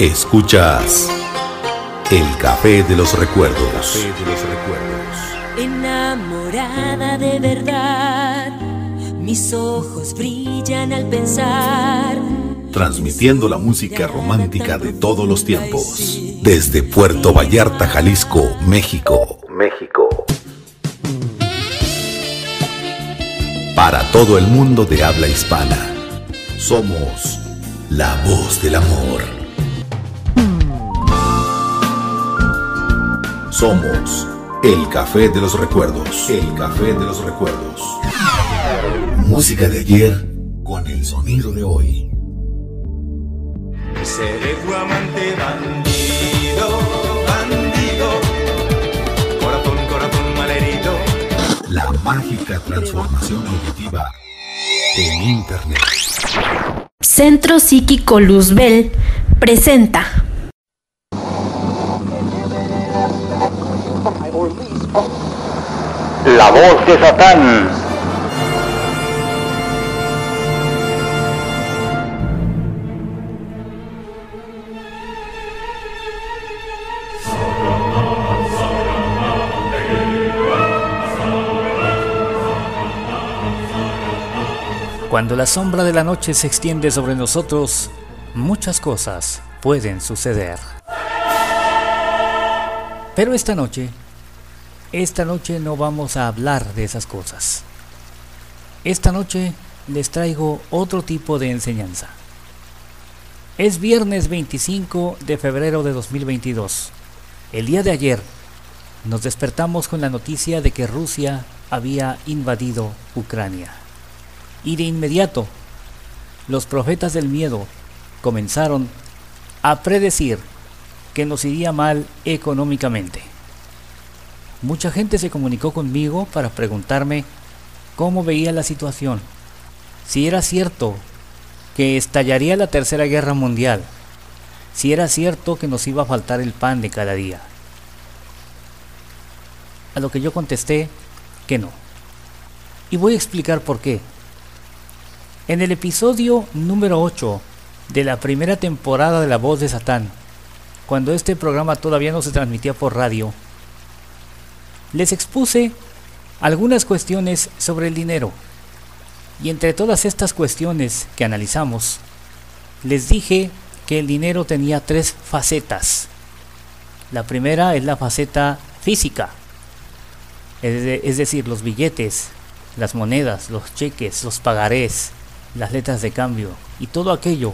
Escuchas El Café de los Recuerdos. de los Recuerdos. Enamorada de verdad, mis ojos brillan al pensar. Transmitiendo la música romántica de todos los tiempos. Desde Puerto Vallarta, Jalisco, México. México. Para todo el mundo de habla hispana. Somos la voz del amor. Somos el Café de los Recuerdos. El Café de los Recuerdos. Música de ayer con el sonido de hoy. Seré tu amante mágica transformación auditiva en Internet. Centro Psíquico Luzbel presenta La voz de Satán. Cuando la sombra de la noche se extiende sobre nosotros, muchas cosas pueden suceder. Pero esta noche esta noche no vamos a hablar de esas cosas. Esta noche les traigo otro tipo de enseñanza. Es viernes 25 de febrero de 2022. El día de ayer nos despertamos con la noticia de que Rusia había invadido Ucrania. Y de inmediato, los profetas del miedo comenzaron a predecir que nos iría mal económicamente. Mucha gente se comunicó conmigo para preguntarme cómo veía la situación, si era cierto que estallaría la Tercera Guerra Mundial, si era cierto que nos iba a faltar el pan de cada día. A lo que yo contesté que no. Y voy a explicar por qué. En el episodio número 8 de la primera temporada de La Voz de Satán, cuando este programa todavía no se transmitía por radio, les expuse algunas cuestiones sobre el dinero. Y entre todas estas cuestiones que analizamos, les dije que el dinero tenía tres facetas. La primera es la faceta física, es, decir, los billetes, las monedas, los cheques, los pagarés, las letras de cambio y todo aquello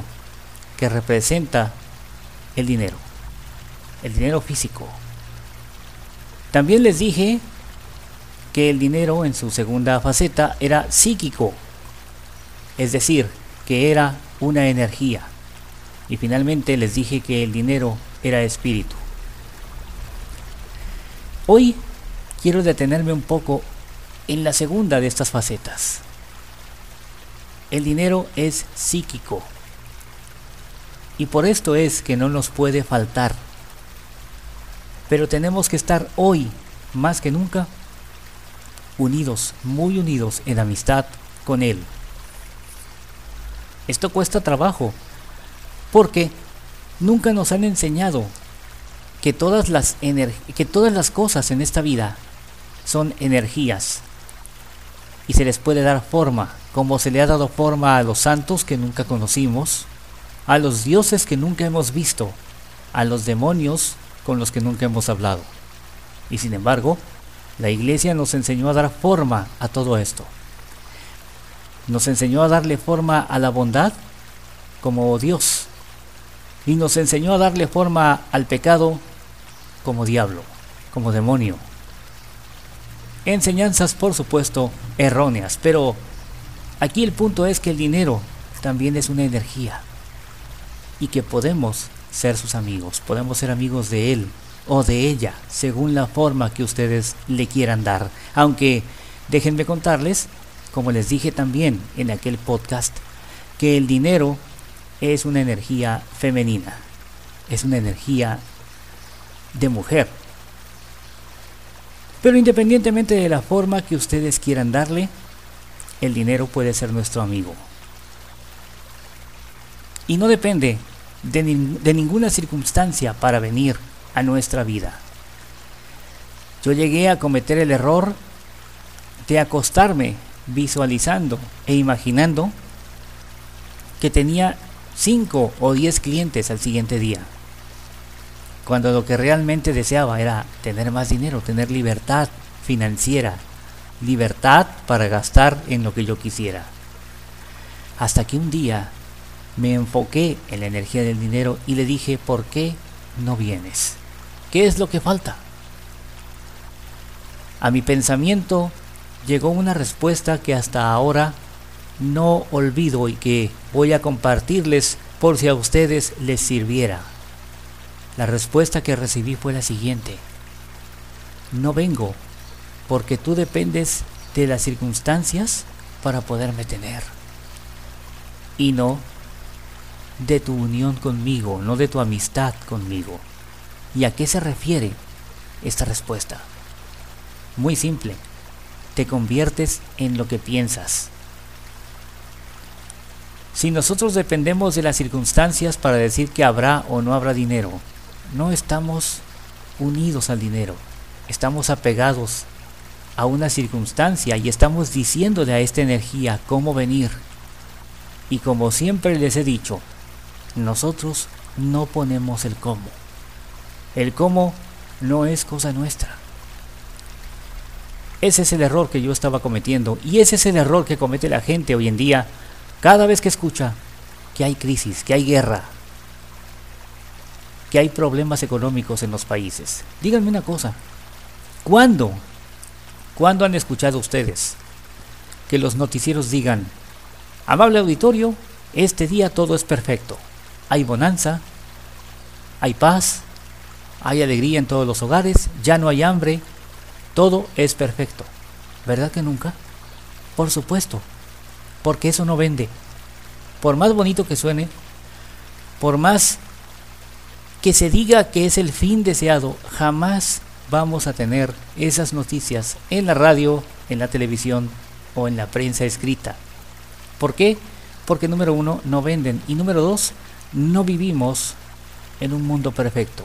que representa el dinero, el dinero físico. También les dije que el dinero en su segunda faceta era psíquico, es decir, que era una energía. Y finalmente les dije que el dinero era espíritu. Hoy quiero detenerme un poco en la segunda de estas facetas. El dinero es psíquico. Y por esto es que no nos puede faltar pero tenemos que estar hoy, más que nunca, unidos, muy unidos en amistad con Él. Esto cuesta trabajo, porque nunca nos han enseñado que todas las, que todas las cosas en esta vida son energías y se les puede dar forma, como se le ha dado forma a los santos que nunca conocimos, a los dioses que nunca hemos visto, a los demonios con los que nunca hemos hablado. Y sin embargo, la iglesia nos enseñó a dar forma a todo esto. Nos enseñó a darle forma a la bondad como Dios. Y nos enseñó a darle forma al pecado como diablo, como demonio. Enseñanzas, por supuesto, erróneas, pero aquí el punto es que el dinero también es una energía y que podemos ser sus amigos, podemos ser amigos de él o de ella, según la forma que ustedes le quieran dar. Aunque déjenme contarles, como les dije también en aquel podcast, que el dinero es una energía femenina, es una energía de mujer. Pero independientemente de la forma que ustedes quieran darle, el dinero puede ser nuestro amigo. y no depende de, ninguna circunstancia para venir a nuestra vida. Yo llegué a cometer el error de acostarme visualizando e imaginando que tenía 5 o 10 clientes al siguiente día. Cuando lo que realmente deseaba era tener más dinero, tener libertad financiera, libertad para gastar en lo que yo quisiera. Hasta que un día me enfoqué en la energía del dinero y le dije, ¿por qué no vienes? ¿Qué es lo que falta? A mi pensamiento llegó una respuesta que hasta ahora no olvido y que voy a compartirles por si a ustedes les sirviera. La respuesta que recibí fue la siguiente. No vengo porque tú dependes de las circunstancias para poderme tener. Y no de tu unión conmigo, no de tu amistad conmigo. ¿Y a qué se refiere esta respuesta? Muy simple. Te conviertes en lo que piensas. Si nosotros dependemos de las circunstancias para decir que habrá o no habrá dinero, no estamos unidos al dinero, estamos apegados a una circunstancia y estamos diciéndole a esta energía cómo venir. Y como siempre les he dicho, nosotros no ponemos el cómo. El cómo no es cosa nuestra. Ese es el error que yo estaba cometiendo y ese es el error que comete la gente hoy en día cada vez que escucha que hay crisis, que hay guerra, que hay problemas económicos en los países. Díganme una cosa, ¿cuándo? ¿Cuándo han escuchado ustedes que los noticieros digan, amable auditorio, este día todo es perfecto, hay bonanza, hay paz, hay alegría en todos los hogares, ya no hay hambre, todo es perfecto. ¿Verdad que nunca? Por supuesto, porque eso no vende. Por más bonito que suene, por más que se diga que es el fin deseado, jamás vamos a tener esas noticias en la radio, en la televisión o en la prensa escrita. ¿Por qué? Porque número uno, no venden y número dos, no vivimos en un mundo perfecto.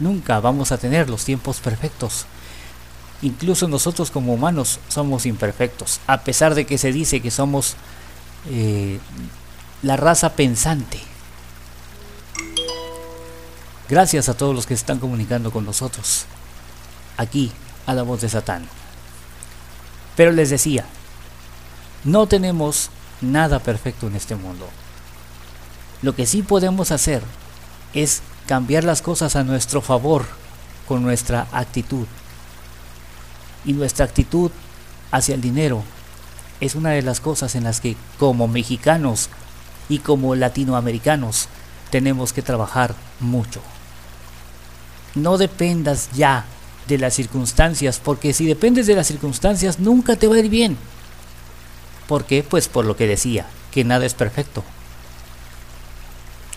Nunca vamos a tener los tiempos perfectos. Incluso nosotros como humanos somos imperfectos, a pesar de que se dice que somos eh, la raza pensante. Gracias a todos los que están comunicando con nosotros, aquí a la voz de Satán. Pero les decía, no tenemos nada perfecto en este mundo. Lo que sí podemos hacer es cambiar las cosas a nuestro favor con nuestra actitud y nuestra actitud hacia el dinero es una de las cosas en las que como mexicanos y como latinoamericanos tenemos que trabajar mucho. No dependas ya de las circunstancias, porque si dependes de las circunstancias nunca te va a ir bien. ¿Por qué? Pues por lo que decía, que nada es perfecto.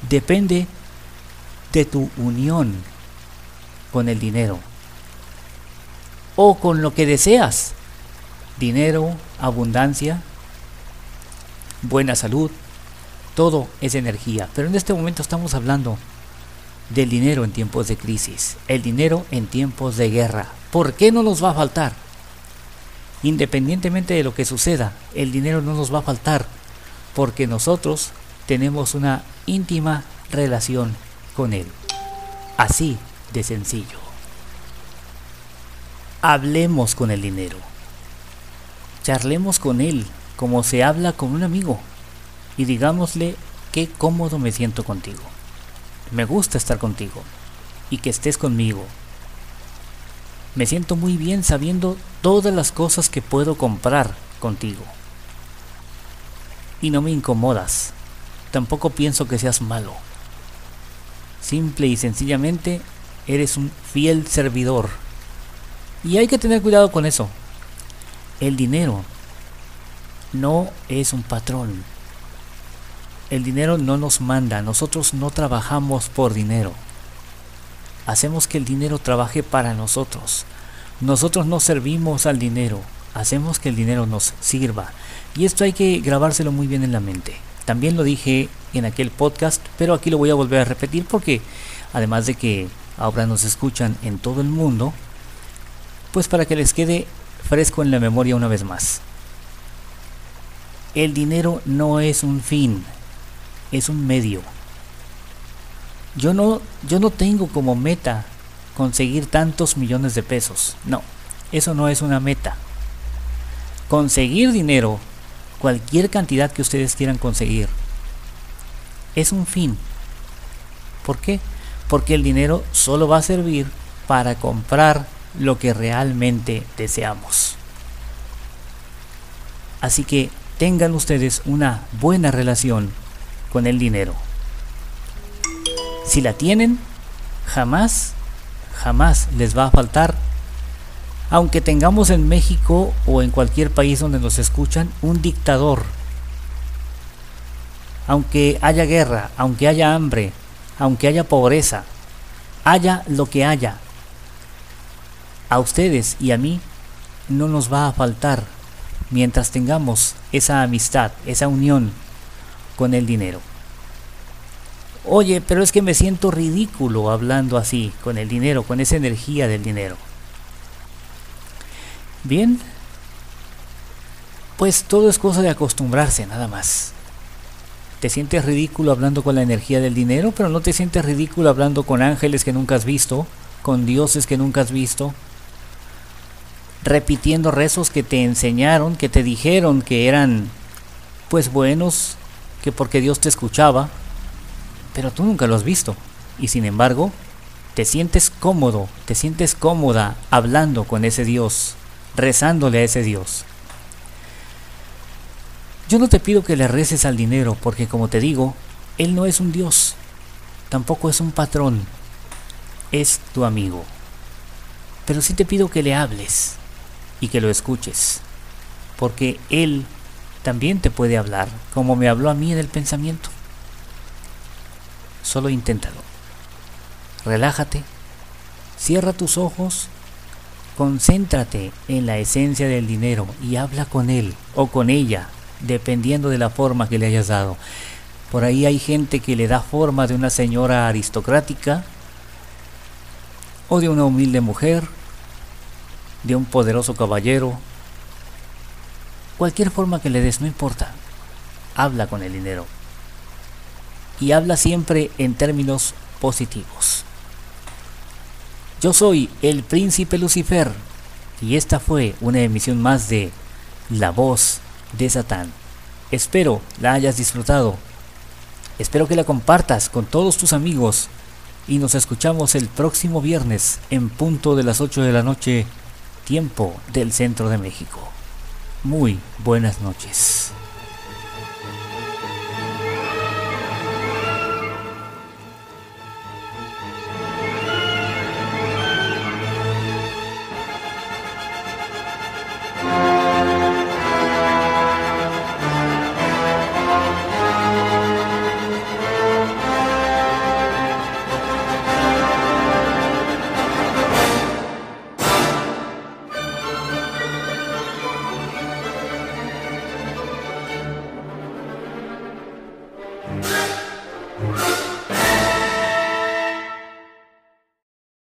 Depende de tu unión con el dinero o con lo que deseas. Dinero, abundancia, buena salud, todo es energía. Pero en este momento estamos hablando del dinero en tiempos de crisis, el dinero en tiempos de guerra. ¿Por qué no nos va a faltar? Independientemente de lo que suceda, el dinero no nos va a faltar porque nosotros tenemos una íntima relación con él. Así de sencillo hablemos con el dinero. Charlemos con él como se habla con un amigo y digámosle qué cómodo me siento contigo. Me gusta estar contigo y que estés conmigo. Me siento muy bien sabiendo todas las cosas que puedo comprar contigo. Y no me incomodas. Tampoco pienso que seas malo. Simple y sencillamente eres un fiel servidor y hay que tener cuidado con eso. El dinero no es un patrón. El dinero no nos manda, nosotros no trabajamos por dinero. Hacemos que el dinero trabaje para nosotros. Nosotros no servimos al dinero, hacemos que el dinero nos sirva. Y esto hay que grabárselo muy bien en la mente. También lo dije en aquel podcast, pero aquí lo voy a volver a repetir porque además de que ahora nos escuchan en todo el mundo, pues para que les quede fresco en la memoria una vez más. El dinero no es un fin, es un medio. Yo no, yo no tengo como meta conseguir tantos millones de pesos. No, eso no es una meta. Conseguir dinero, cualquier cantidad que ustedes quieran conseguir, es un fin. ¿Por qué? Porque el dinero solo va a servir para comprar lo que realmente deseamos. Así que tengan ustedes una buena relación con el dinero. Si la tienen, jamás, jamás les va a faltar. Aunque tengamos en México o en cualquier país donde nos escuchan un dictador, aunque haya guerra, aunque haya hambre, aunque haya pobreza, haya lo que haya, a ustedes y a mí no nos va a faltar mientras tengamos esa amistad, esa unión con el dinero. Oye, pero es que me siento ridículo hablando así, con el dinero, con esa energía del dinero. Bien, pues todo es cosa de acostumbrarse, nada más. Te sientes ridículo hablando con la energía del dinero, pero no te sientes ridículo hablando con ángeles que nunca has visto, con dioses que nunca has visto, repitiendo rezos que te enseñaron, que te dijeron que eran pues buenos, que porque Dios te escuchaba, pero tú nunca lo has visto. Y sin embargo, te sientes cómodo, te sientes cómoda hablando con ese Dios, rezándole a ese Dios. Yo no te pido que le reces al dinero, porque como te digo, Él no es un Dios, tampoco es un patrón, es tu amigo. Pero sí te pido que le hables, y que lo escuches, porque Él también te puede hablar, como me habló a mí en el pensamiento. Solo inténtalo. Relájate, cierra tus ojos, concéntrate en la esencia del dinero y habla con él o con ella, dependiendo de la forma que le hayas dado. Por ahí hay gente que le da forma de una señora aristocrática o de una humilde mujer de un poderoso caballero. Cualquier forma que le des, no importa. Habla con el dinero. Y habla siempre en términos positivos. Yo soy el príncipe Lucifer y esta fue una emisión más de La voz de Satán. Espero la hayas disfrutado. Espero que la compartas con todos tus amigos y nos escuchamos el próximo viernes en punto de las 8 de la noche tiempo del centro de México. Muy buenas noches.